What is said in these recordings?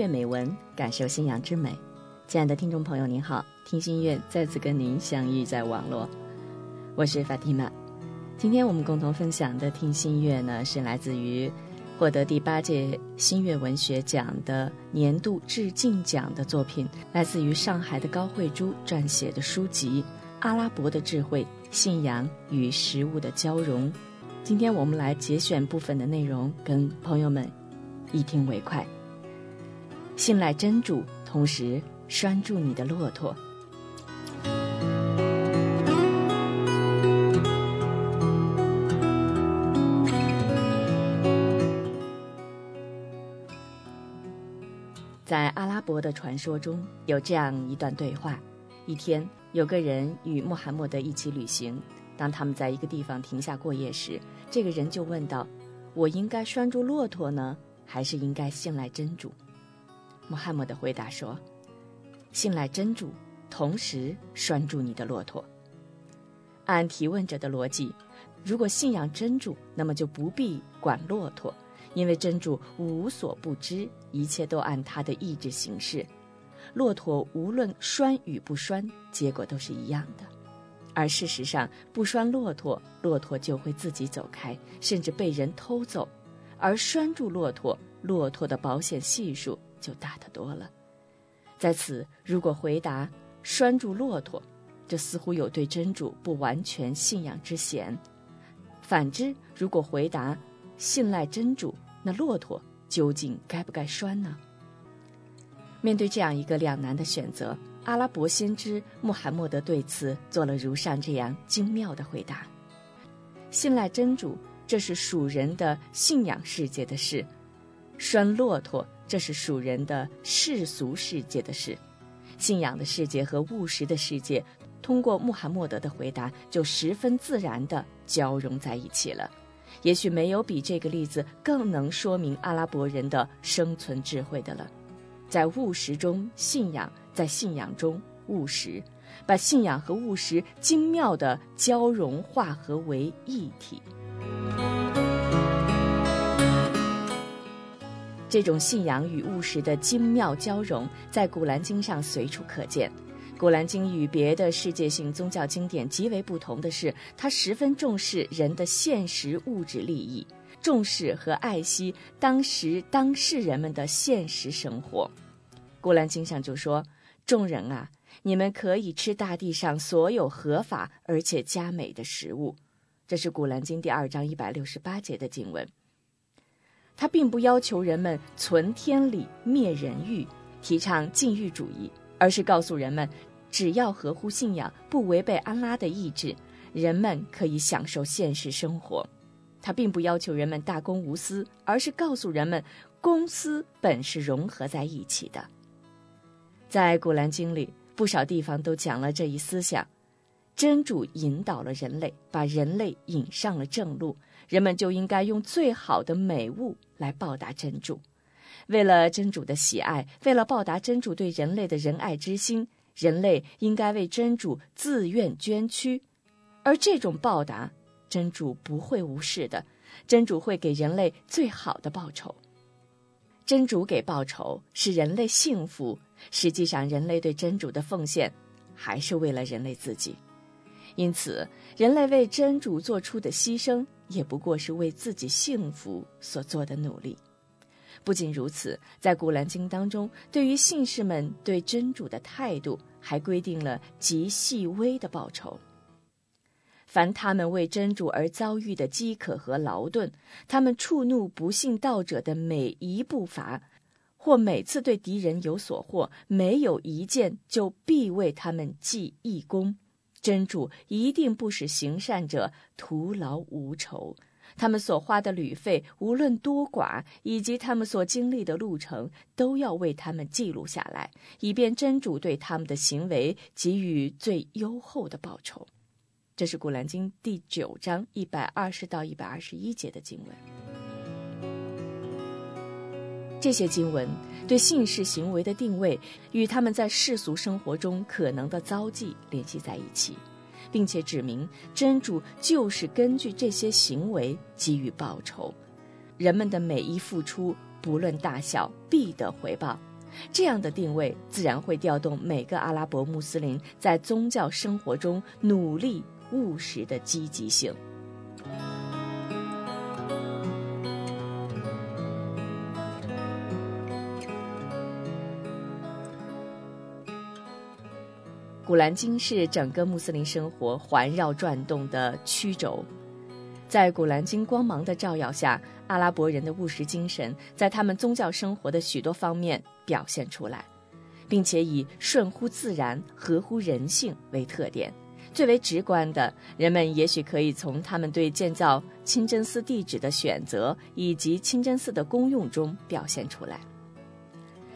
乐美文，感受信仰之美。亲爱的听众朋友，您好，听心乐再次跟您相遇在网络，我是法蒂玛。今天我们共同分享的听心乐呢，是来自于获得第八届新月文学奖的年度致敬奖的作品，来自于上海的高慧珠撰写的书籍《阿拉伯的智慧：信仰与食物的交融》。今天我们来节选部分的内容，跟朋友们一听为快。信赖真主，同时拴住你的骆驼。在阿拉伯的传说中，有这样一段对话：一天，有个人与穆罕默德一起旅行。当他们在一个地方停下过夜时，这个人就问道：“我应该拴住骆驼呢，还是应该信赖真主？”穆罕默德回答说：“信赖真主，同时拴住你的骆驼。”按提问者的逻辑，如果信仰真主，那么就不必管骆驼，因为真主无所不知，一切都按他的意志行事。骆驼无论拴与不拴，结果都是一样的。而事实上，不拴骆驼，骆驼就会自己走开，甚至被人偷走；而拴住骆驼，骆驼的保险系数就大得多了。在此，如果回答“拴住骆驼”，这似乎有对真主不完全信仰之嫌；反之，如果回答“信赖真主”，那骆驼究竟该不该拴呢？面对这样一个两难的选择。阿拉伯先知穆罕默德对此做了如上这样精妙的回答：信赖真主，这是属人的信仰世界的事；拴骆驼，这是属人的世俗世界的事。信仰的世界和务实的世界，通过穆罕默德的回答，就十分自然地交融在一起了。也许没有比这个例子更能说明阿拉伯人的生存智慧的了。在务实中信仰，在信仰中务实，把信仰和务实精妙的交融化合为一体。这种信仰与务实的精妙交融，在《古兰经》上随处可见。《古兰经》与别的世界性宗教经典极为不同的是，它十分重视人的现实物质利益。重视和爱惜当时当事人们的现实生活，《古兰经》上就说：“众人啊，你们可以吃大地上所有合法而且佳美的食物。”这是《古兰经》第二章一百六十八节的经文。他并不要求人们存天理、灭人欲，提倡禁欲主义，而是告诉人们，只要合乎信仰，不违背安拉的意志，人们可以享受现实生活。他并不要求人们大公无私，而是告诉人们，公私本是融合在一起的。在《古兰经》里，不少地方都讲了这一思想：真主引导了人类，把人类引上了正路，人们就应该用最好的美物来报答真主。为了真主的喜爱，为了报答真主对人类的仁爱之心，人类应该为真主自愿捐躯，而这种报答。真主不会无视的，真主会给人类最好的报酬。真主给报酬使人类幸福，实际上人类对真主的奉献还是为了人类自己。因此，人类为真主做出的牺牲也不过是为自己幸福所做的努力。不仅如此，在《古兰经》当中，对于信士们对真主的态度，还规定了极细微的报酬。凡他们为真主而遭遇的饥渴和劳顿，他们触怒不信道者的每一步伐，或每次对敌人有所获，没有一件就必为他们记一功。真主一定不使行善者徒劳无酬。他们所花的旅费，无论多寡，以及他们所经历的路程，都要为他们记录下来，以便真主对他们的行为给予最优厚的报酬。这是《古兰经》第九章一百二十到一百二十一节的经文。这些经文对信士行为的定位与他们在世俗生活中可能的遭际联系在一起，并且指明真主就是根据这些行为给予报酬。人们的每一付出，不论大小，必得回报，这样的定位自然会调动每个阿拉伯穆斯林在宗教生活中努力务实的积极性。古兰经是整个穆斯林生活环绕转动的曲轴，在古兰经光芒的照耀下，阿拉伯人的务实精神在他们宗教生活的许多方面表现出来，并且以顺乎自然、合乎人性为特点。最为直观的，人们也许可以从他们对建造清真寺地址的选择以及清真寺的功用中表现出来。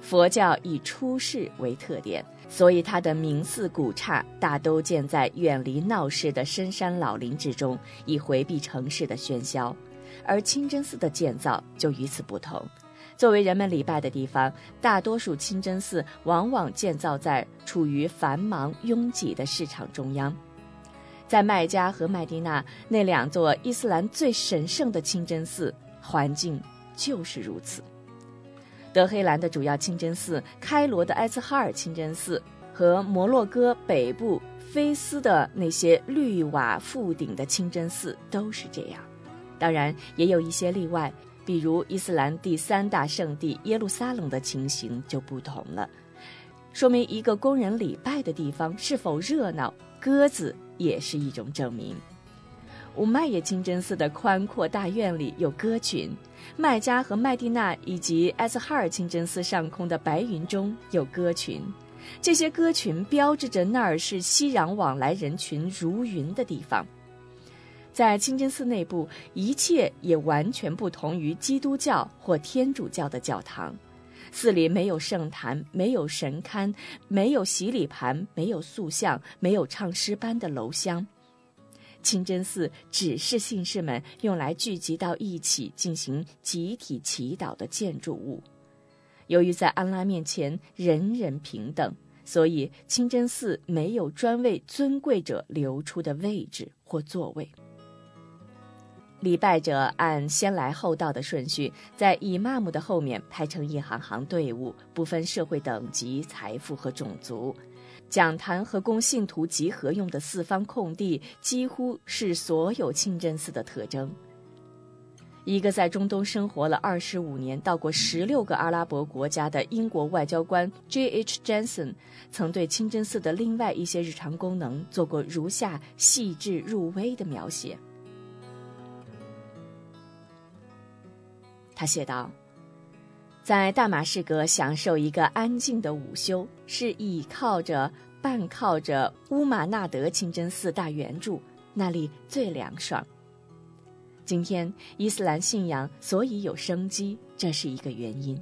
佛教以出世为特点。所以，它的名寺古刹大都建在远离闹市的深山老林之中，以回避城市的喧嚣；而清真寺的建造就与此不同。作为人们礼拜的地方，大多数清真寺往往建造在处于繁忙拥挤的市场中央。在麦加和麦地那那两座伊斯兰最神圣的清真寺，环境就是如此。德黑兰的主要清真寺、开罗的埃兹哈尔清真寺和摩洛哥北部菲斯的那些绿瓦覆顶的清真寺都是这样。当然，也有一些例外，比如伊斯兰第三大圣地耶路撒冷的情形就不同了。说明一个供人礼拜的地方是否热闹，鸽子也是一种证明。乌麦耶清真寺的宽阔大院里有鸽群，麦加和麦地那以及艾斯哈尔清真寺上空的白云中有鸽群，这些鸽群标志着那儿是熙攘往来人群如云的地方。在清真寺内部，一切也完全不同于基督教或天主教的教堂，寺里没有圣坛，没有神龛，没有洗礼盘，没有塑像，没有唱诗班的楼香。清真寺只是信士们用来聚集到一起进行集体祈祷的建筑物。由于在安拉面前人人平等，所以清真寺没有专为尊贵者留出的位置或座位。礼拜者按先来后到的顺序，在以玛目的后面排成一行行队伍，不分社会等级、财富和种族。讲坛和供信徒集合用的四方空地，几乎是所有清真寺的特征。一个在中东生活了二十五年、到过十六个阿拉伯国家的英国外交官 J.H. Jensen，曾对清真寺的另外一些日常功能做过如下细致入微的描写。他写道。在大马士革享受一个安静的午休，是倚靠着、半靠着乌玛纳德清真寺大圆柱，那里最凉爽。今天伊斯兰信仰所以有生机，这是一个原因，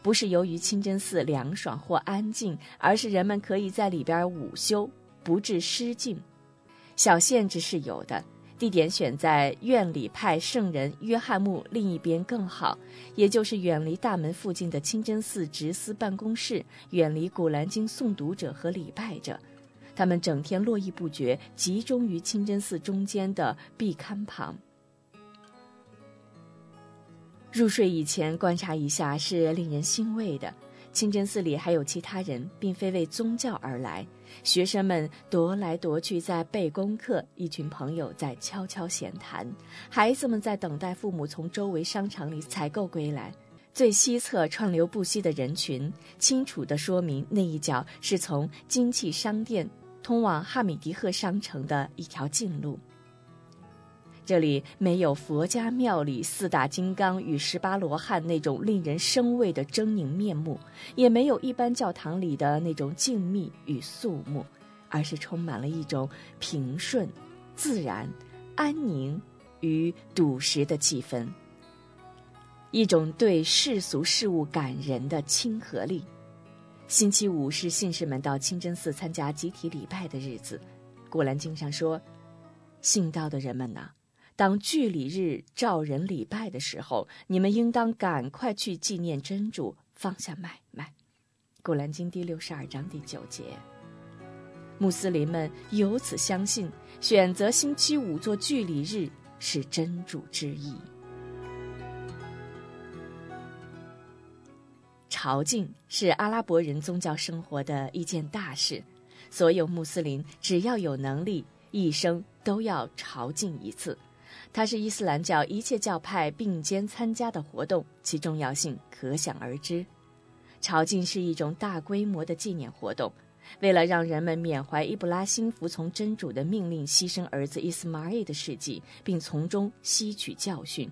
不是由于清真寺凉爽或安静，而是人们可以在里边午休，不致失禁。小限制是有的。地点选在院里派圣人约翰墓另一边更好，也就是远离大门附近的清真寺执司办公室，远离古兰经诵读者和礼拜者。他们整天络绎不绝，集中于清真寺中间的壁龛旁。入睡以前观察一下是令人欣慰的。清真寺里还有其他人，并非为宗教而来。学生们踱来踱去在背功课，一群朋友在悄悄闲谈，孩子们在等待父母从周围商场里采购归来。最西侧川流不息的人群，清楚地说明那一角是从金器商店通往哈米迪赫商城的一条近路。这里没有佛家庙里四大金刚与十八罗汉那种令人生畏的狰狞面目，也没有一般教堂里的那种静谧与肃穆，而是充满了一种平顺、自然、安宁与笃实的气氛，一种对世俗事物感人的亲和力。星期五是信士们到清真寺参加集体礼拜的日子，《古兰经》上说：“信道的人们呐。”当聚礼日召人礼拜的时候，你们应当赶快去纪念真主，放下买卖。《古兰经》第六十二章第九节。穆斯林们由此相信，选择星期五做聚礼日是真主之意。朝觐是阿拉伯人宗教生活的一件大事，所有穆斯林只要有能力，一生都要朝觐一次。它是伊斯兰教一切教派并肩参加的活动，其重要性可想而知。朝觐是一种大规模的纪念活动，为了让人们缅怀伊布拉辛服从真主的命令，牺牲儿子伊斯马尔的事迹，并从中吸取教训。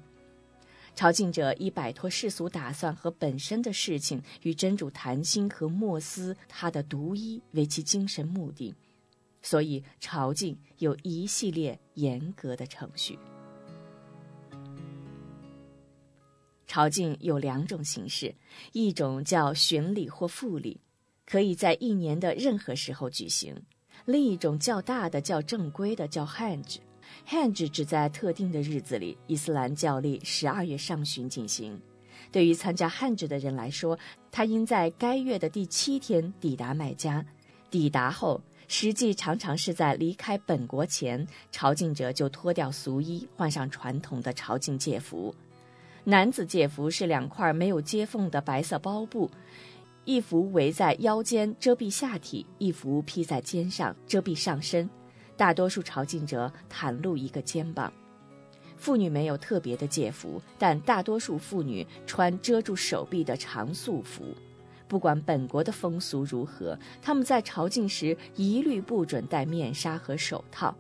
朝觐者以摆脱世俗打算和本身的事情，与真主谈心和默思他的独一为其精神目的，所以朝觐有一系列严格的程序。朝觐有两种形式，一种叫巡礼或复礼，可以在一年的任何时候举行；另一种较大的、较正规的叫 Hajj。Hajj 只在特定的日子里，伊斯兰教历十二月上旬进行。对于参加 Hajj 的人来说，他应在该月的第七天抵达麦加。抵达后，实际常常是在离开本国前，朝觐者就脱掉俗衣，换上传统的朝觐戒服。男子戒服是两块没有接缝的白色包布，一幅围在腰间遮蔽下体，一幅披在肩上遮蔽上身。大多数朝觐者袒露一个肩膀。妇女没有特别的戒服，但大多数妇女穿遮住手臂的长素服。不管本国的风俗如何，他们在朝觐时一律不准戴面纱和手套。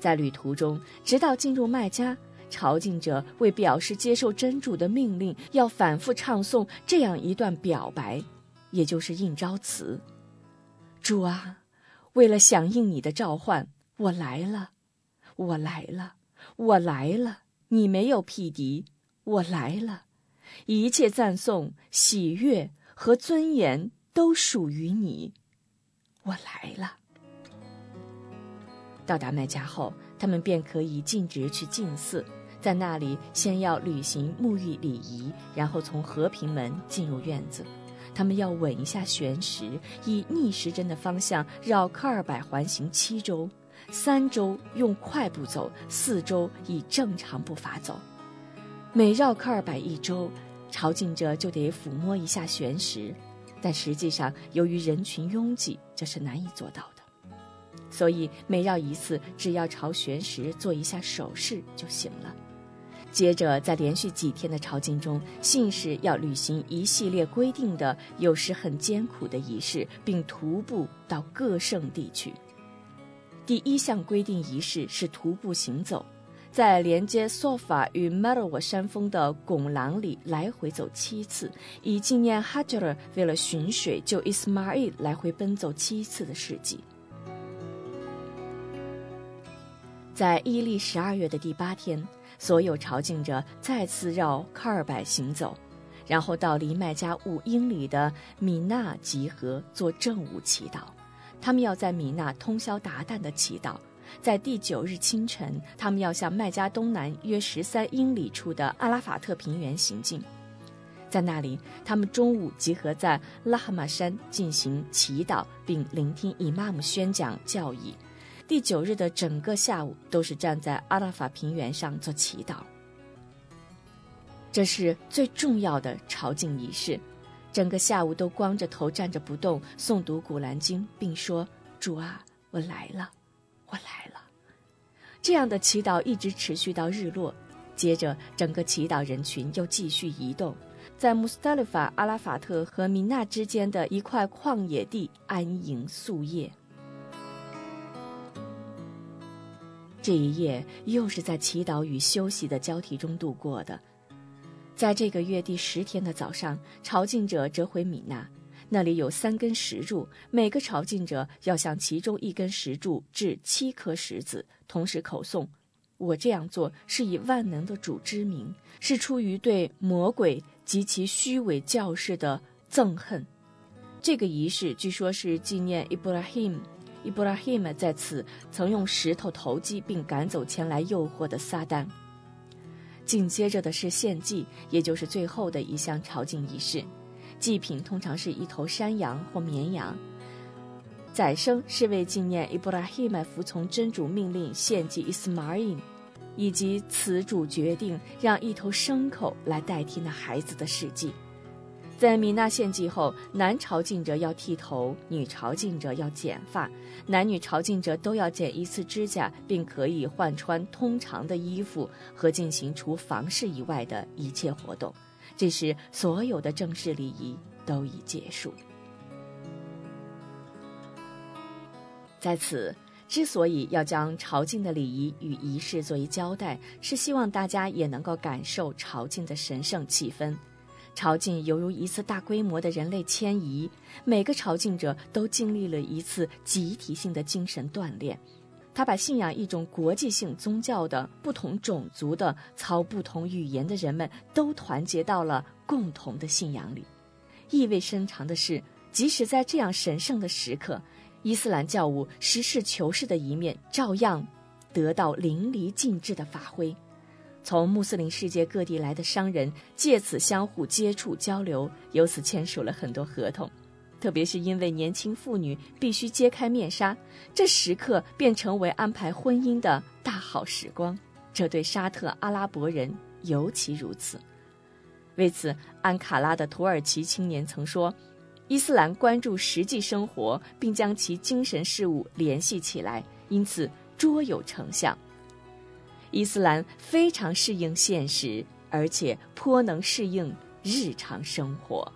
在旅途中，直到进入麦加。朝觐者为表示接受真主的命令，要反复唱诵这样一段表白，也就是应召词：“主啊，为了响应你的召唤，我来了，我来了，我来了。你没有匹敌，我来了。一切赞颂、喜悦和尊严都属于你，我来了。”到达麦加后，他们便可以径直去进寺。在那里，先要履行沐浴礼仪，然后从和平门进入院子。他们要稳一下玄石，以逆时针的方向绕科尔百环行七周，三周用快步走，四周以正常步伐走。每绕科尔百一周，朝觐者就得抚摸一下玄石，但实际上由于人群拥挤，这是难以做到的。所以每绕一次，只要朝玄石做一下手势就行了。接着，在连续几天的朝觐中，信士要履行一系列规定的、有时很艰苦的仪式，并徒步到各圣地去。第一项规定仪式是徒步行走，在连接索法与马尔沃山峰的拱廊里来回走七次，以纪念哈吉尔为了寻水救伊斯马尔来回奔走七次的事迹。在伊历十二月的第八天。所有朝觐者再次绕卡尔柏行走，然后到离麦加五英里的米纳集合做正午祈祷。他们要在米纳通宵达旦的祈祷。在第九日清晨，他们要向麦加东南约十三英里处的阿拉法特平原行进。在那里，他们中午集合在拉哈马山进行祈祷，并聆听伊玛目宣讲教义。第九日的整个下午都是站在阿拉法平原上做祈祷，这是最重要的朝觐仪式。整个下午都光着头站着不动，诵读古兰经，并说：“主啊，我来了，我来了。”这样的祈祷一直持续到日落。接着，整个祈祷人群又继续移动，在穆斯塔利法、阿拉法特和米纳之间的一块旷野地安营宿夜。这一夜又是在祈祷与休息的交替中度过的。在这个月第十天的早上，朝觐者折回米纳，那里有三根石柱，每个朝觐者要向其中一根石柱掷七颗石子，同时口诵：“我这样做是以万能的主之名，是出于对魔鬼及其虚伪教士的憎恨。”这个仪式据说是纪念伊布拉希姆。伊布拉希姆在此曾用石头投击并赶走前来诱惑的撒旦。紧接着的是献祭，也就是最后的一项朝觐仪式。祭品通常是一头山羊或绵羊。宰牲是为纪念伊布拉希姆服从真主命令献祭伊斯马尔，以及此主决定让一头牲口来代替那孩子的事迹。在米纳献祭后，男朝觐者要剃头，女朝觐者要剪发，男女朝觐者都要剪一次指甲，并可以换穿通常的衣服和进行除房事以外的一切活动。这时，所有的正式礼仪都已结束。在此，之所以要将朝觐的礼仪与仪式做一交代，是希望大家也能够感受朝觐的神圣气氛。朝觐犹如一次大规模的人类迁移，每个朝觐者都经历了一次集体性的精神锻炼。他把信仰一种国际性宗教的不同种族的、操不同语言的人们都团结到了共同的信仰里。意味深长的是，即使在这样神圣的时刻，伊斯兰教务实事求是的一面照样得到淋漓尽致的发挥。从穆斯林世界各地来的商人借此相互接触交流，由此签署了很多合同。特别是因为年轻妇女必须揭开面纱，这时刻便成为安排婚姻的大好时光。这对沙特阿拉伯人尤其如此。为此，安卡拉的土耳其青年曾说：“伊斯兰关注实际生活，并将其精神事物联系起来，因此卓有成效。”伊斯兰非常适应现实，而且颇能适应日常生活。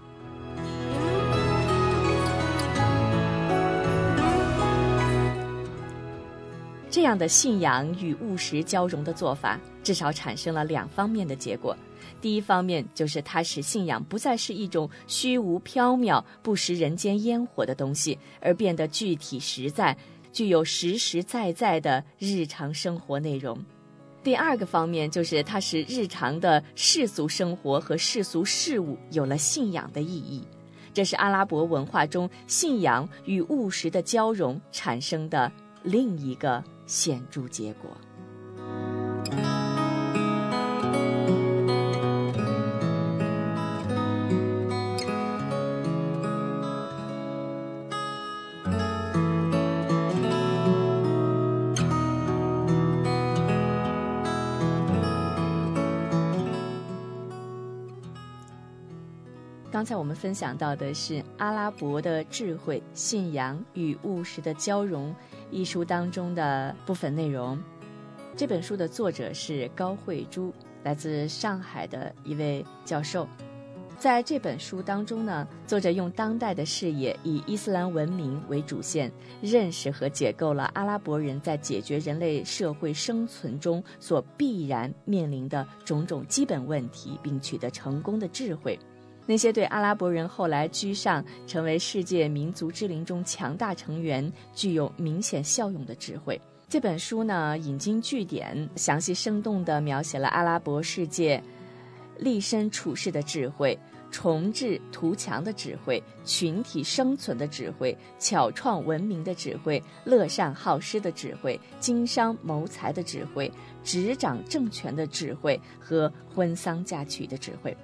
这样的信仰与务实交融的做法，至少产生了两方面的结果。第一方面就是它使信仰不再是一种虚无缥缈、不食人间烟火的东西，而变得具体实在，具有实实在在的日常生活内容。第二个方面就是它使日常的世俗生活和世俗事物有了信仰的意义，这是阿拉伯文化中信仰与务实的交融产生的另一个显著结果。刚才我们分享到的是《阿拉伯的智慧、信仰与务实的交融》一书当中的部分内容。这本书的作者是高慧珠，来自上海的一位教授。在这本书当中呢，作者用当代的视野，以伊斯兰文明为主线，认识和解构了阿拉伯人在解决人类社会生存中所必然面临的种种基本问题，并取得成功的智慧。那些对阿拉伯人后来居上，成为世界民族之林中强大成员，具有明显效用的智慧。这本书呢，引经据典，详细生动地描写了阿拉伯世界立身处世的智慧、重置图强的智慧、群体生存的智慧、巧创文明的智慧、乐善好施的智慧、经商谋财的智慧、执掌政权的智慧和婚丧嫁娶的智慧。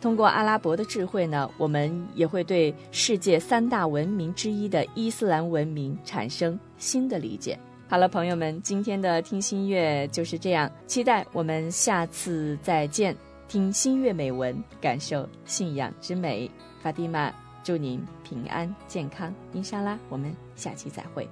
通过阿拉伯的智慧呢，我们也会对世界三大文明之一的伊斯兰文明产生新的理解。好了，朋友们，今天的听心乐就是这样，期待我们下次再见。听心月美文，感受信仰之美。法蒂玛，祝您平安健康，伊莎拉，我们下期再会。